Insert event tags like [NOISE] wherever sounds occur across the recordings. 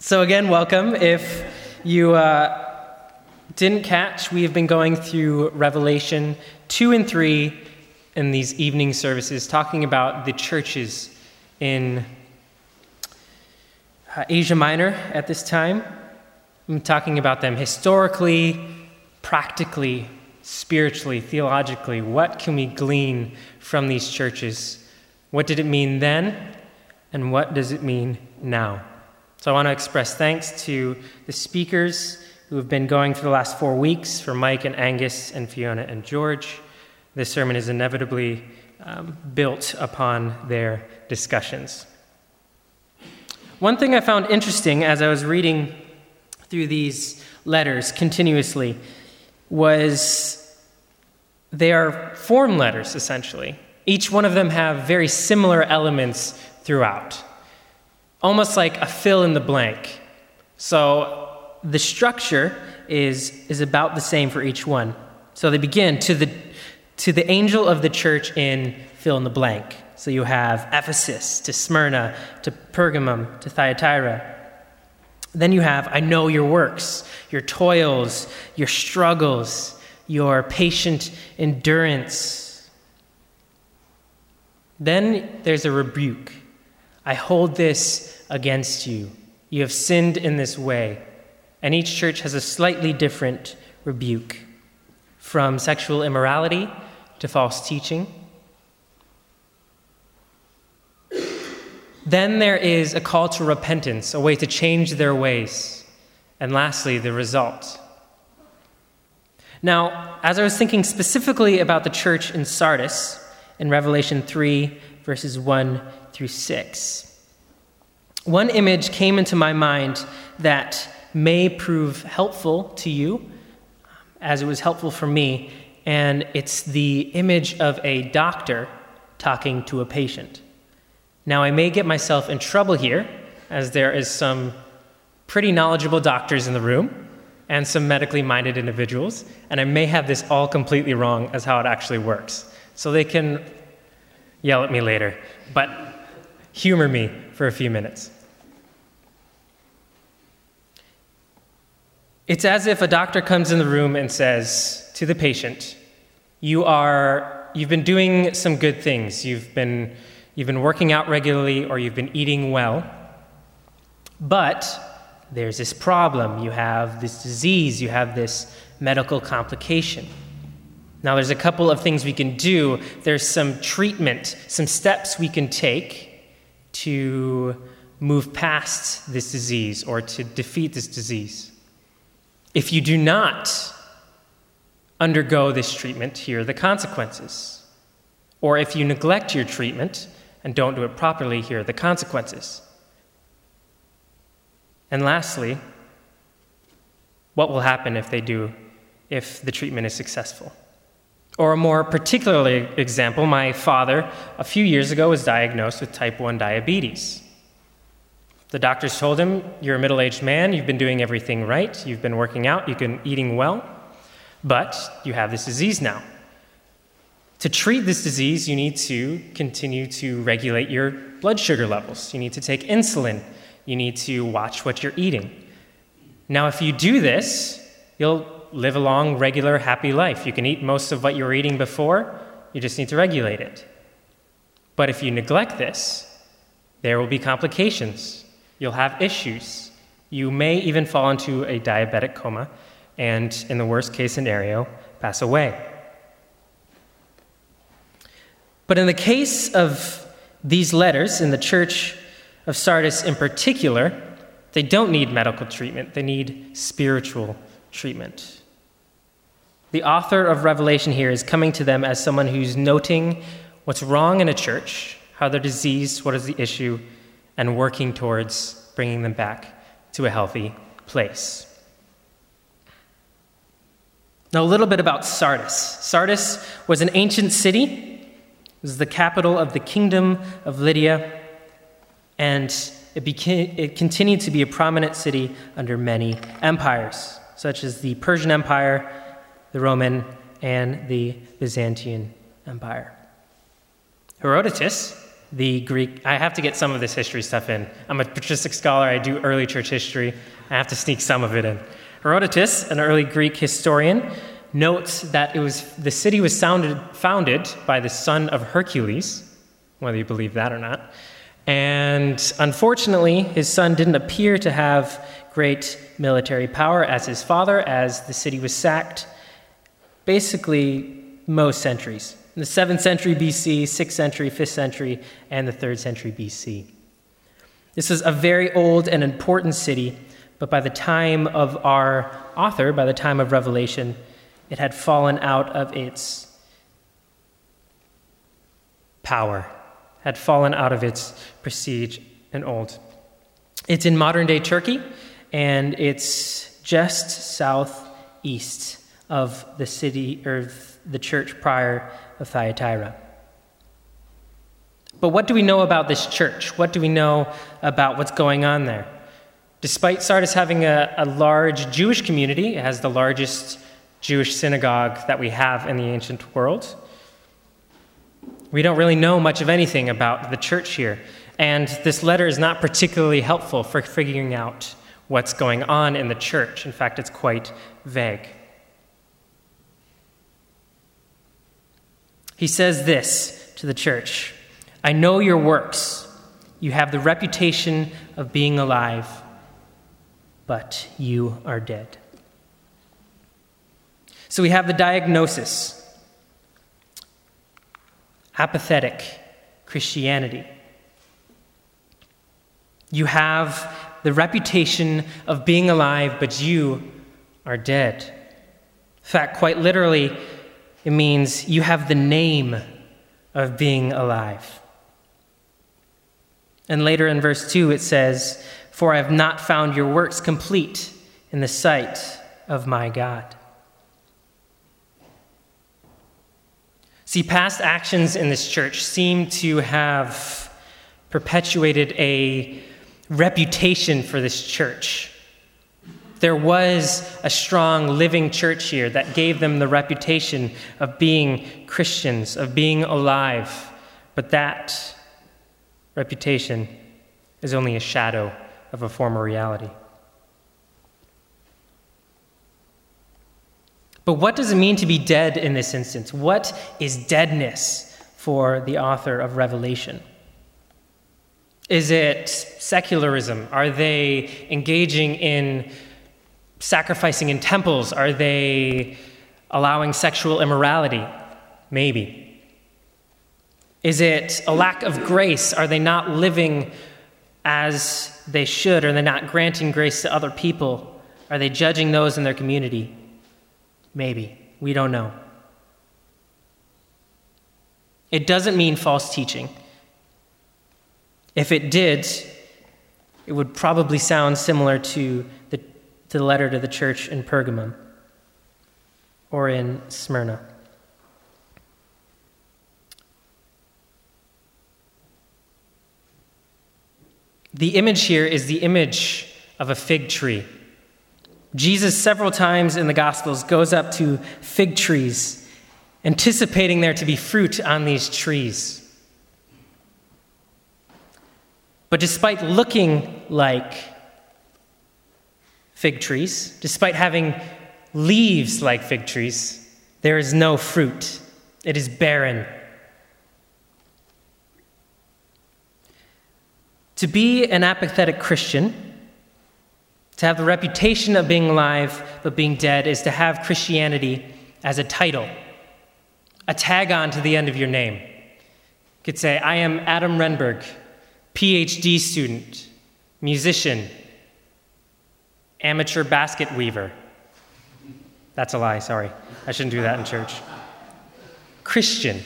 So, again, welcome. If you uh, didn't catch, we have been going through Revelation 2 and 3 in these evening services, talking about the churches in uh, Asia Minor at this time. I'm talking about them historically, practically, spiritually, theologically. What can we glean from these churches? What did it mean then, and what does it mean now? I want to express thanks to the speakers who have been going for the last four weeks for Mike and Angus and Fiona and George. This sermon is inevitably um, built upon their discussions. One thing I found interesting as I was reading through these letters continuously was they are form letters essentially. Each one of them have very similar elements throughout almost like a fill in the blank. So the structure is, is about the same for each one. So they begin to the, to the angel of the church in fill in the blank. So you have Ephesus to Smyrna to Pergamum to Thyatira. Then you have, I know your works, your toils, your struggles, your patient endurance. Then there's a rebuke. I hold this against you. You have sinned in this way. And each church has a slightly different rebuke from sexual immorality to false teaching. Then there is a call to repentance, a way to change their ways. And lastly, the result. Now, as I was thinking specifically about the church in Sardis in Revelation 3, verses 1 through 6. One image came into my mind that may prove helpful to you, um, as it was helpful for me, and it's the image of a doctor talking to a patient. Now, I may get myself in trouble here, as there is some pretty knowledgeable doctors in the room and some medically minded individuals, and I may have this all completely wrong as how it actually works. So they can yell at me later. But humor me for a few minutes. It's as if a doctor comes in the room and says to the patient, you are, You've been doing some good things. You've been, you've been working out regularly or you've been eating well. But there's this problem. You have this disease, you have this medical complication. Now, there's a couple of things we can do. There's some treatment, some steps we can take to move past this disease or to defeat this disease. If you do not undergo this treatment, here are the consequences. Or if you neglect your treatment and don't do it properly, here are the consequences. And lastly, what will happen if they do, if the treatment is successful? Or a more particular example, my father, a few years ago, was diagnosed with type 1 diabetes. The doctors told him, You're a middle aged man, you've been doing everything right, you've been working out, you've been eating well, but you have this disease now. To treat this disease, you need to continue to regulate your blood sugar levels. You need to take insulin. You need to watch what you're eating. Now, if you do this, you'll live a long, regular, happy life. You can eat most of what you were eating before, you just need to regulate it. But if you neglect this, there will be complications. You'll have issues. You may even fall into a diabetic coma and, in the worst case scenario, pass away. But in the case of these letters, in the church of Sardis in particular, they don't need medical treatment, they need spiritual treatment. The author of Revelation here is coming to them as someone who's noting what's wrong in a church, how they're diseased, what is the issue, and working towards bringing them back to a healthy place. Now, a little bit about Sardis. Sardis was an ancient city, it was the capital of the kingdom of Lydia, and it, became, it continued to be a prominent city under many empires, such as the Persian Empire the Roman and the Byzantine Empire. Herodotus, the Greek. I have to get some of this history stuff in. I'm a patristic scholar, I do early church history. I have to sneak some of it in. Herodotus, an early Greek historian, notes that it was, the city was sounded, founded by the son of Hercules, whether you believe that or not. And unfortunately, his son didn't appear to have great military power as his father, as the city was sacked basically most centuries. In the 7th century BC, 6th century, 5th century, and the 3rd century BC. This is a very old and important city, but by the time of our author, by the time of Revelation, it had fallen out of its power, had fallen out of its prestige and old. It's in modern day Turkey, and it's just southeast of the city or the church prior of Thyatira. But what do we know about this church? What do we know about what's going on there? Despite Sardis having a, a large Jewish community, it has the largest Jewish synagogue that we have in the ancient world. We don't really know much of anything about the church here, and this letter is not particularly helpful for figuring out what's going on in the church. In fact, it's quite vague. He says this to the church I know your works. You have the reputation of being alive, but you are dead. So we have the diagnosis apathetic Christianity. You have the reputation of being alive, but you are dead. In fact, quite literally, it means you have the name of being alive. And later in verse 2, it says, For I have not found your works complete in the sight of my God. See, past actions in this church seem to have perpetuated a reputation for this church. There was a strong living church here that gave them the reputation of being Christians, of being alive. But that reputation is only a shadow of a former reality. But what does it mean to be dead in this instance? What is deadness for the author of Revelation? Is it secularism? Are they engaging in sacrificing in temples? Are they allowing sexual immorality? Maybe. Is it a lack of grace? Are they not living as they should? Are they not granting grace to other people? Are they judging those in their community? Maybe. We don't know. It doesn't mean false teaching. If it did, it would probably sound similar to to the letter to the church in Pergamum or in Smyrna. The image here is the image of a fig tree. Jesus, several times in the Gospels, goes up to fig trees, anticipating there to be fruit on these trees. But despite looking like fig trees, despite having leaves like fig trees, there is no fruit. It is barren. To be an apathetic Christian, to have the reputation of being alive but being dead is to have Christianity as a title, a tag on to the end of your name. You could say, I am Adam Renberg, PhD student, musician, amateur basket weaver. That's a lie, sorry. I shouldn't do that in church. Christian.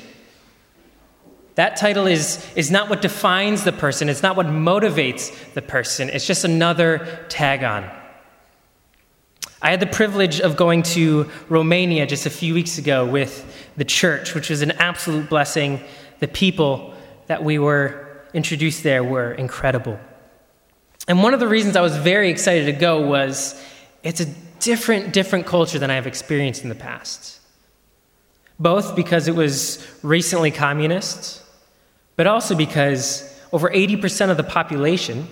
That title is, is not what defines the person, it's not what motivates the person, it's just another tag on. I had the privilege of going to Romania just a few weeks ago with the church, which was an absolute blessing. The people that we were introduced there were incredible. And one of the reasons I was very excited to go was it's a different, different culture than I've experienced in the past. Both because it was recently communist, but also because over 80% of the population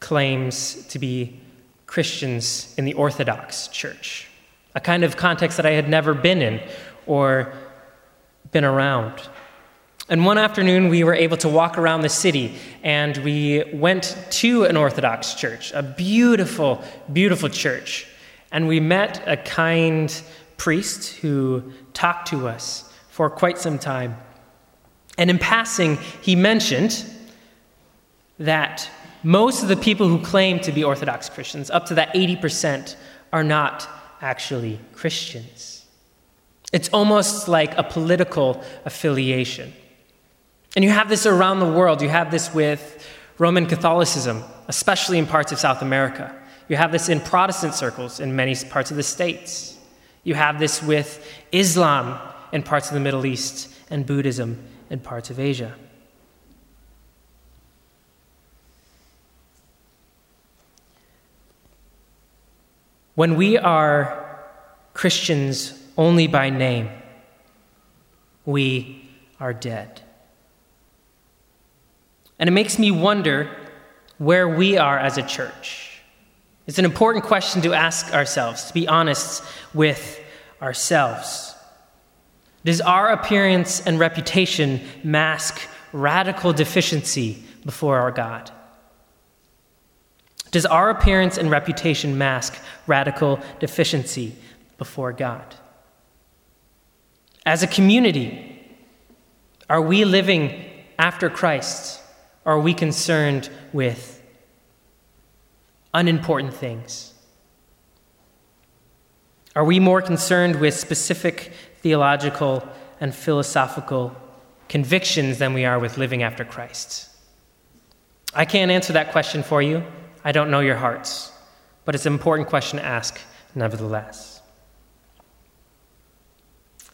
claims to be Christians in the Orthodox Church, a kind of context that I had never been in or been around. And one afternoon, we were able to walk around the city, and we went to an Orthodox church, a beautiful, beautiful church. And we met a kind priest who talked to us for quite some time. And in passing, he mentioned that most of the people who claim to be Orthodox Christians, up to that 80%, are not actually Christians. It's almost like a political affiliation. And you have this around the world. You have this with Roman Catholicism, especially in parts of South America. You have this in Protestant circles in many parts of the States. You have this with Islam in parts of the Middle East and Buddhism in parts of Asia. When we are Christians only by name, we are dead. And it makes me wonder where we are as a church. It's an important question to ask ourselves, to be honest with ourselves. Does our appearance and reputation mask radical deficiency before our God? Does our appearance and reputation mask radical deficiency before God? As a community, are we living after Christ? Are we concerned with unimportant things? Are we more concerned with specific theological and philosophical convictions than we are with living after Christ? I can't answer that question for you. I don't know your hearts. But it's an important question to ask, nevertheless.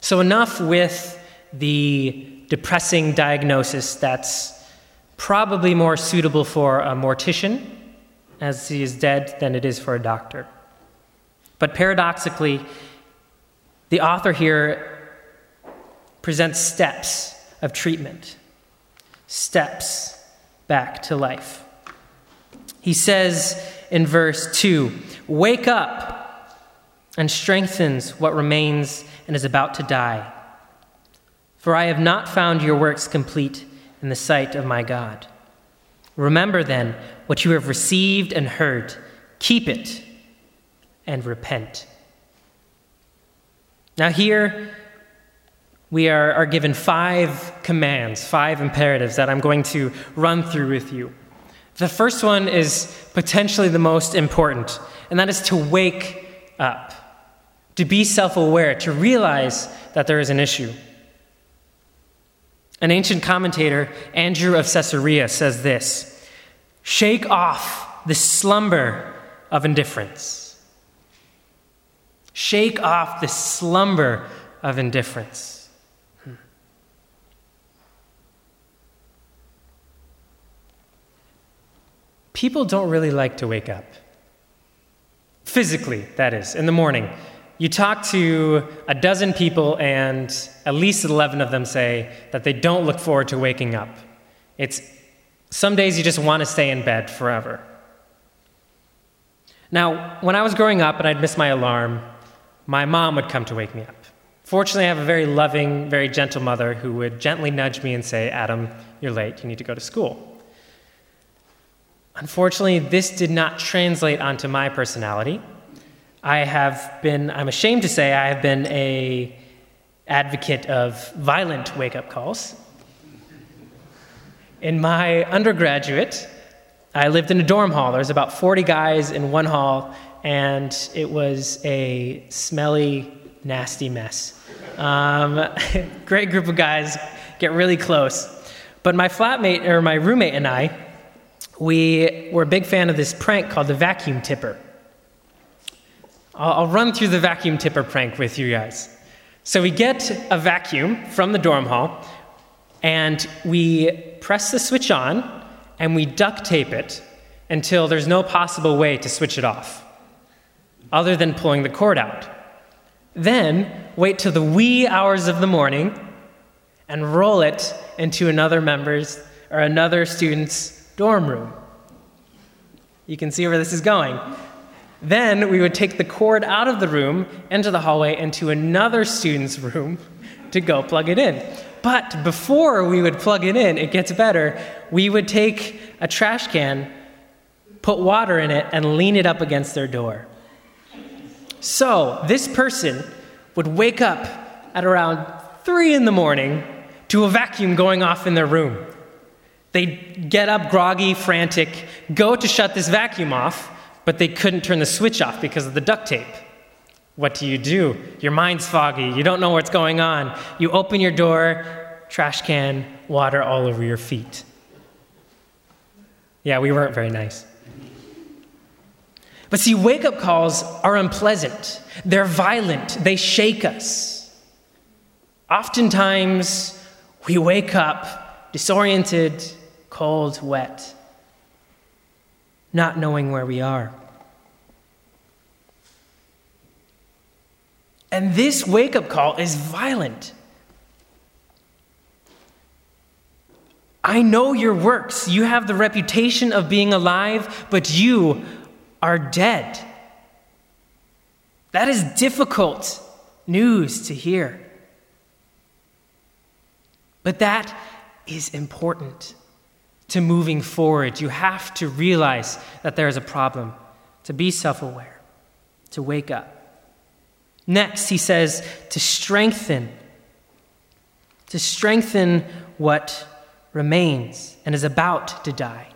So, enough with the depressing diagnosis that's probably more suitable for a mortician, as he is dead, than it is for a doctor. But paradoxically, the author here presents steps of treatment, steps back to life. He says in verse 2 Wake up and strengthens what remains and is about to die. For I have not found your works complete in the sight of my God. Remember then what you have received and heard, keep it and repent. Now, here we are, are given five commands, five imperatives that I'm going to run through with you. The first one is potentially the most important, and that is to wake up, to be self aware, to realize that there is an issue. An ancient commentator, Andrew of Caesarea, says this Shake off the slumber of indifference. Shake off the slumber of indifference. Hmm. People don't really like to wake up. Physically, that is, in the morning. You talk to a dozen people, and at least 11 of them say that they don't look forward to waking up. It's some days you just want to stay in bed forever. Now, when I was growing up and I'd miss my alarm, my mom would come to wake me up. Fortunately, I have a very loving, very gentle mother who would gently nudge me and say, Adam, you're late, you need to go to school. Unfortunately, this did not translate onto my personality. I have been, I'm ashamed to say, I have been a advocate of violent wake-up calls. In my undergraduate, I lived in a dorm hall. There was about 40 guys in one hall, and it was a smelly, nasty mess. Um, [LAUGHS] great group of guys, get really close. But my flatmate, or my roommate and I, we were a big fan of this prank called the vacuum tipper. I'll run through the vacuum tipper prank with you guys. So we get a vacuum from the dorm hall, and we press the switch on, and we duct tape it until there's no possible way to switch it off, other than pulling the cord out. Then wait till the wee hours of the morning and roll it into another member's or another student's dorm room. You can see where this is going. Then we would take the cord out of the room into the hallway into another student's room to go plug it in. But before we would plug it in, it gets better. We would take a trash can, put water in it, and lean it up against their door. So this person would wake up at around three in the morning to a vacuum going off in their room. They'd get up groggy, frantic, go to shut this vacuum off, but they couldn't turn the switch off because of the duct tape. What do you do? Your mind's foggy. You don't know what's going on. You open your door, trash can, water all over your feet. Yeah, we weren't very nice. But see, wake up calls are unpleasant, they're violent, they shake us. Oftentimes, we wake up disoriented, cold, wet, not knowing where we are. And this wake up call is violent. I know your works. You have the reputation of being alive, but you are dead. That is difficult news to hear. But that is important to moving forward. You have to realize that there is a problem, to be self aware, to wake up. Next, he says to strengthen, to strengthen what remains and is about to die.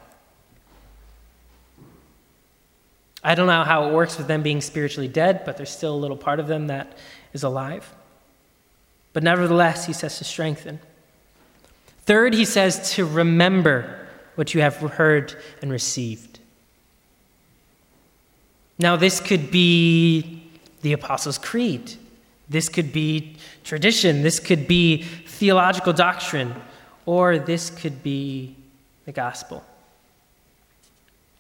I don't know how it works with them being spiritually dead, but there's still a little part of them that is alive. But nevertheless, he says to strengthen. Third, he says to remember what you have heard and received. Now, this could be the Apostles' Creed. This could be tradition. This could be theological doctrine. Or this could be the gospel.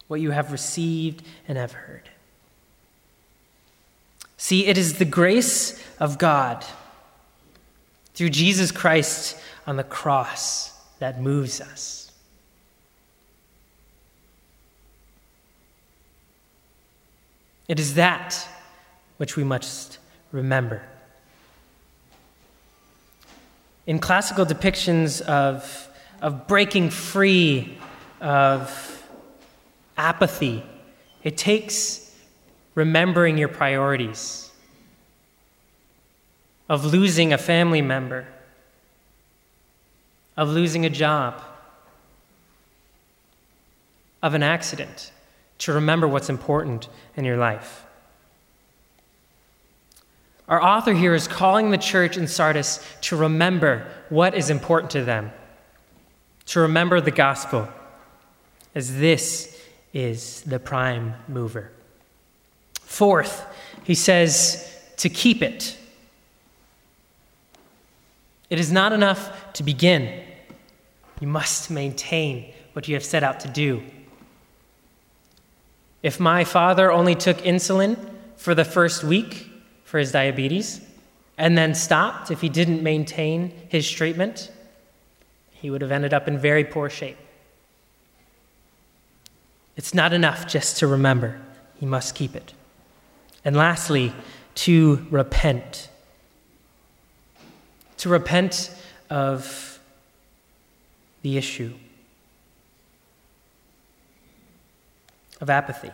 What you have received and have heard. See, it is the grace of God through Jesus Christ on the cross that moves us. It is that which we must remember. In classical depictions of, of breaking free of apathy, it takes remembering your priorities, of losing a family member of losing a job, of an accident, to remember what's important in your life. Our author here is calling the church in Sardis to remember what is important to them, to remember the gospel, as this is the prime mover. Fourth, he says to keep it. It is not enough to begin. You must maintain what you have set out to do. If my father only took insulin for the first week for his diabetes and then stopped if he didn't maintain his treatment, he would have ended up in very poor shape. It's not enough just to remember, he must keep it. And lastly, to repent. To repent of the issue of apathy.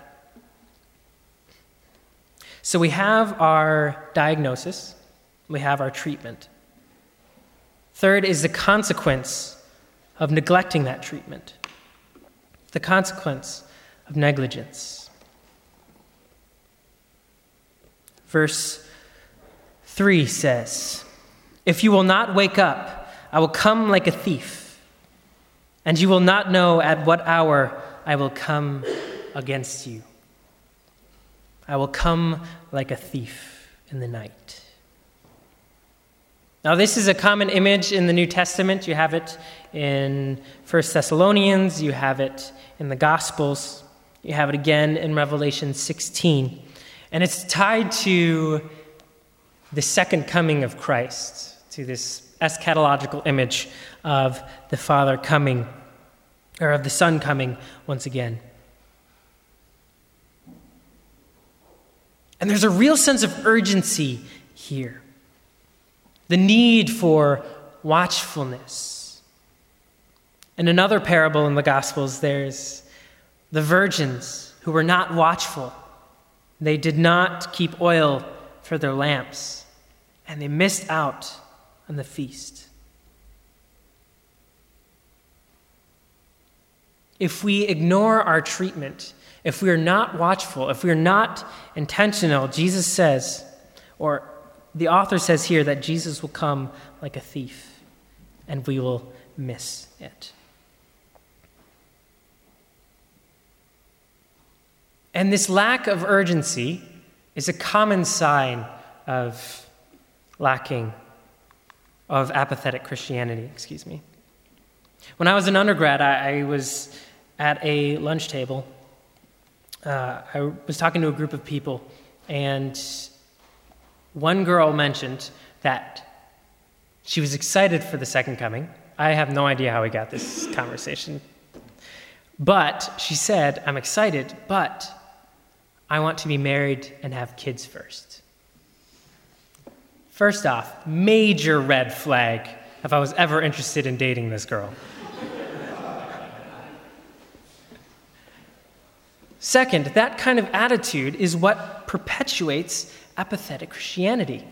So we have our diagnosis, we have our treatment. Third is the consequence of neglecting that treatment, the consequence of negligence. Verse 3 says, If you will not wake up, I will come like a thief and you will not know at what hour I will come against you. I will come like a thief in the night. Now, this is a common image in the New Testament. You have it in 1 Thessalonians, you have it in the Gospels, you have it again in Revelation 16. And it's tied to the second coming of Christ, to this eschatological image of the Father coming, or of the Son coming once again. And there's a real sense of urgency here the need for watchfulness. In another parable in the Gospels, there's the virgins who were not watchful. They did not keep oil for their lamps, and they missed out on the feast. If we ignore our treatment, if we are not watchful, if we are not intentional, Jesus says, or the author says here that Jesus will come like a thief, and we will miss it. And this lack of urgency is a common sign of lacking, of apathetic Christianity, excuse me. When I was an undergrad, I, I was at a lunch table. Uh, I was talking to a group of people, and one girl mentioned that she was excited for the second coming. I have no idea how we got this conversation. But she said, I'm excited, but I want to be married and have kids first. First off, major red flag if I was ever interested in dating this girl. Second, that kind of attitude is what perpetuates apathetic Christianity.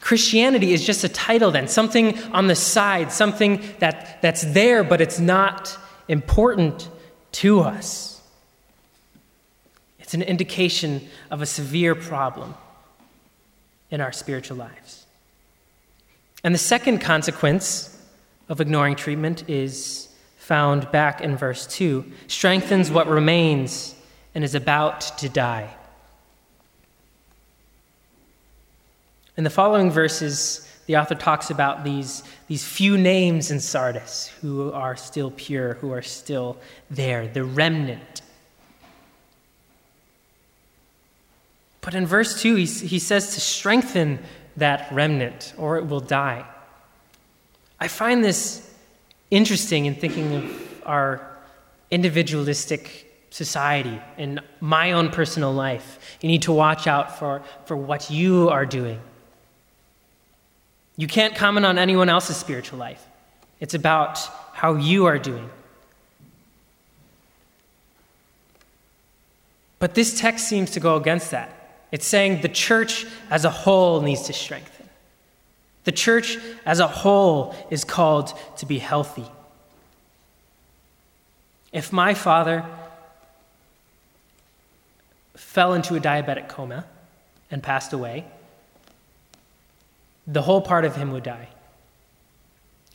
Christianity is just a title, then, something on the side, something that, that's there, but it's not important to us. It's an indication of a severe problem in our spiritual lives. And the second consequence of ignoring treatment is found back in verse 2 strengthens what remains and is about to die. In the following verses, the author talks about these, these few names in Sardis who are still pure, who are still there, the remnant. But in verse 2, he, he says to strengthen that remnant or it will die. I find this interesting in thinking of our individualistic society and my own personal life. You need to watch out for, for what you are doing. You can't comment on anyone else's spiritual life, it's about how you are doing. But this text seems to go against that. It's saying the church as a whole needs to strengthen. The church as a whole is called to be healthy. If my father fell into a diabetic coma and passed away, the whole part of him would die.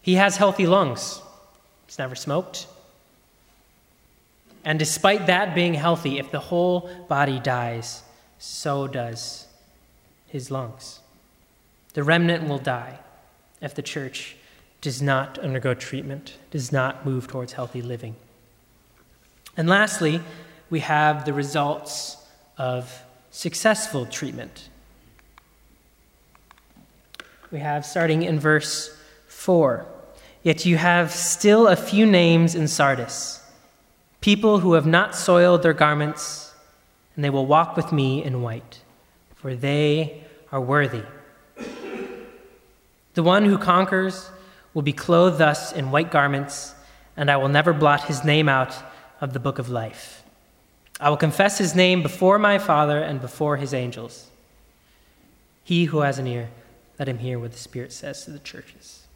He has healthy lungs, he's never smoked. And despite that being healthy, if the whole body dies, so does his lungs. The remnant will die if the church does not undergo treatment, does not move towards healthy living. And lastly, we have the results of successful treatment we have starting in verse 4. Yet you have still a few names in Sardis, people who have not soiled their garments, and they will walk with me in white, for they are worthy. The one who conquers will be clothed thus in white garments, and I will never blot his name out of the book of life. I will confess his name before my Father and before his angels. He who has an ear, let him hear what the Spirit says to the churches.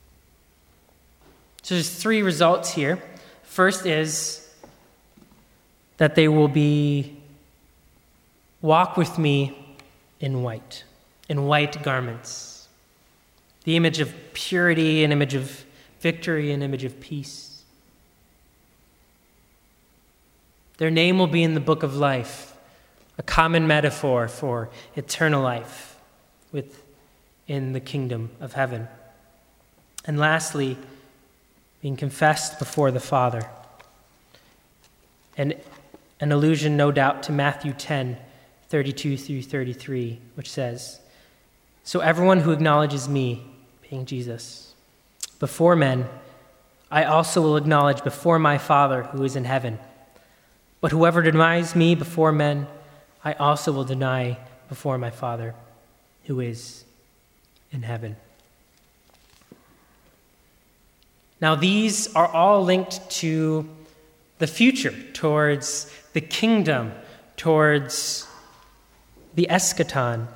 So there's three results here. First is that they will be walk with me in white, in white garments. The image of purity, an image of victory, an image of peace. Their name will be in the book of life, a common metaphor for eternal life with in the kingdom of heaven. And lastly, being confessed before the Father. And an allusion, no doubt, to Matthew 10 32 through 33, which says, So everyone who acknowledges me, being Jesus, before men, I also will acknowledge before my Father who is in heaven. But whoever denies me before men, I also will deny before my Father who is in heaven. Now, these are all linked to the future, towards the kingdom, towards the eschaton.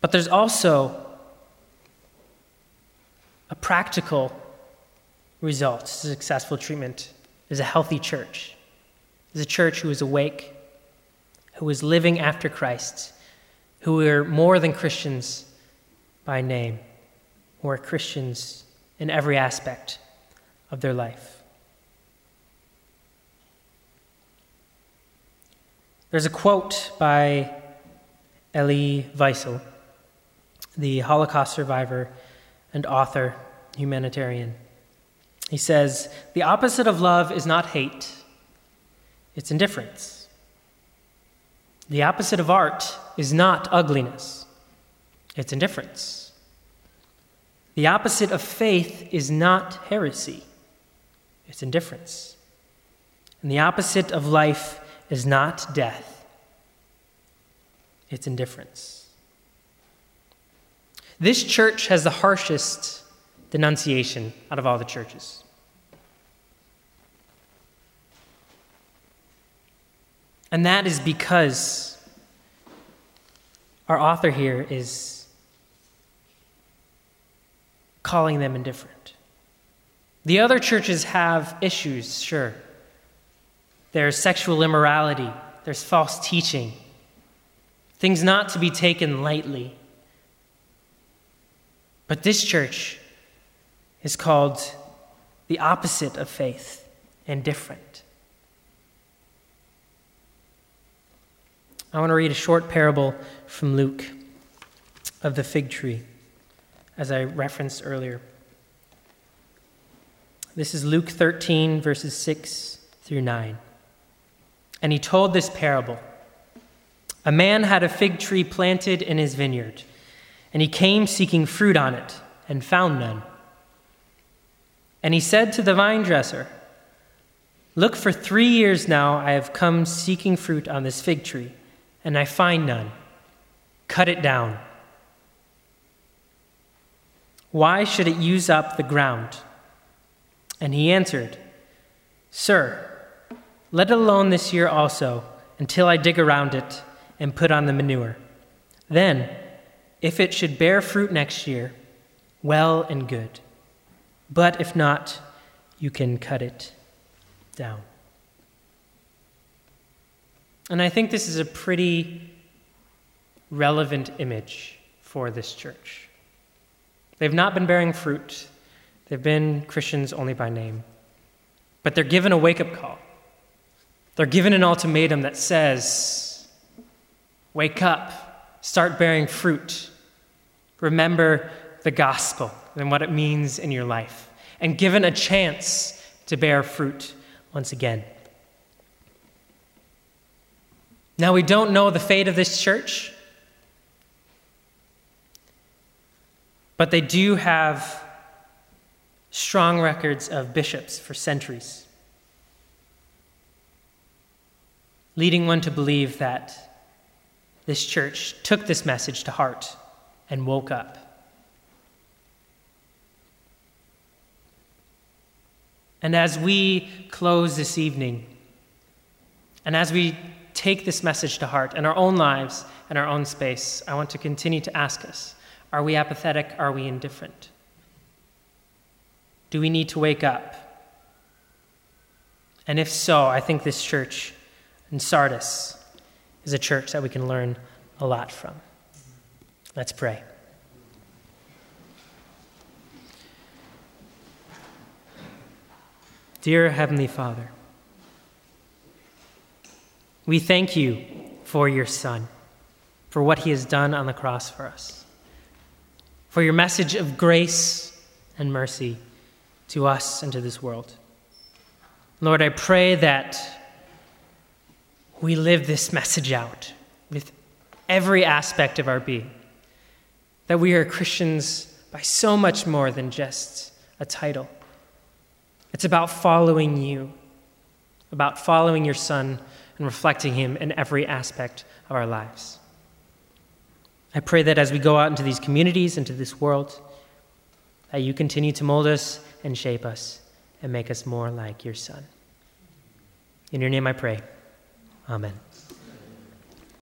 But there's also a practical result. To successful treatment. Is a healthy church, is a church who is awake, who is living after Christ, who are more than Christians by name, who are Christians in every aspect of their life. There's a quote by Elie Wiesel, the Holocaust survivor and author, humanitarian. He says, The opposite of love is not hate, it's indifference. The opposite of art is not ugliness, it's indifference. The opposite of faith is not heresy, it's indifference. And the opposite of life is not death, it's indifference. This church has the harshest denunciation out of all the churches. And that is because our author here is calling them indifferent. The other churches have issues, sure. There's sexual immorality, there's false teaching, things not to be taken lightly. But this church is called the opposite of faith and different. I want to read a short parable from Luke of the fig tree, as I referenced earlier. This is Luke 13, verses 6 through 9. And he told this parable A man had a fig tree planted in his vineyard, and he came seeking fruit on it, and found none. And he said to the vine dresser, Look, for three years now I have come seeking fruit on this fig tree, and I find none. Cut it down. Why should it use up the ground? And he answered, Sir, let it alone this year also, until I dig around it and put on the manure. Then, if it should bear fruit next year, well and good. But if not, you can cut it down. And I think this is a pretty relevant image for this church. They've not been bearing fruit, they've been Christians only by name. But they're given a wake up call. They're given an ultimatum that says, Wake up, start bearing fruit, remember the gospel and what it means in your life, and given a chance to bear fruit once again. Now, we don't know the fate of this church, but they do have strong records of bishops for centuries, leading one to believe that this church took this message to heart and woke up. And as we close this evening, and as we take this message to heart in our own lives and our own space, I want to continue to ask us are we apathetic? Are we indifferent? Do we need to wake up? And if so, I think this church in Sardis is a church that we can learn a lot from. Let's pray. Dear Heavenly Father, we thank you for your Son, for what he has done on the cross for us, for your message of grace and mercy to us and to this world. Lord, I pray that we live this message out with every aspect of our being. That we are Christians by so much more than just a title. It's about following you, about following your Son and reflecting Him in every aspect of our lives. I pray that as we go out into these communities, into this world, that you continue to mold us and shape us and make us more like your Son. In your name I pray. Amen.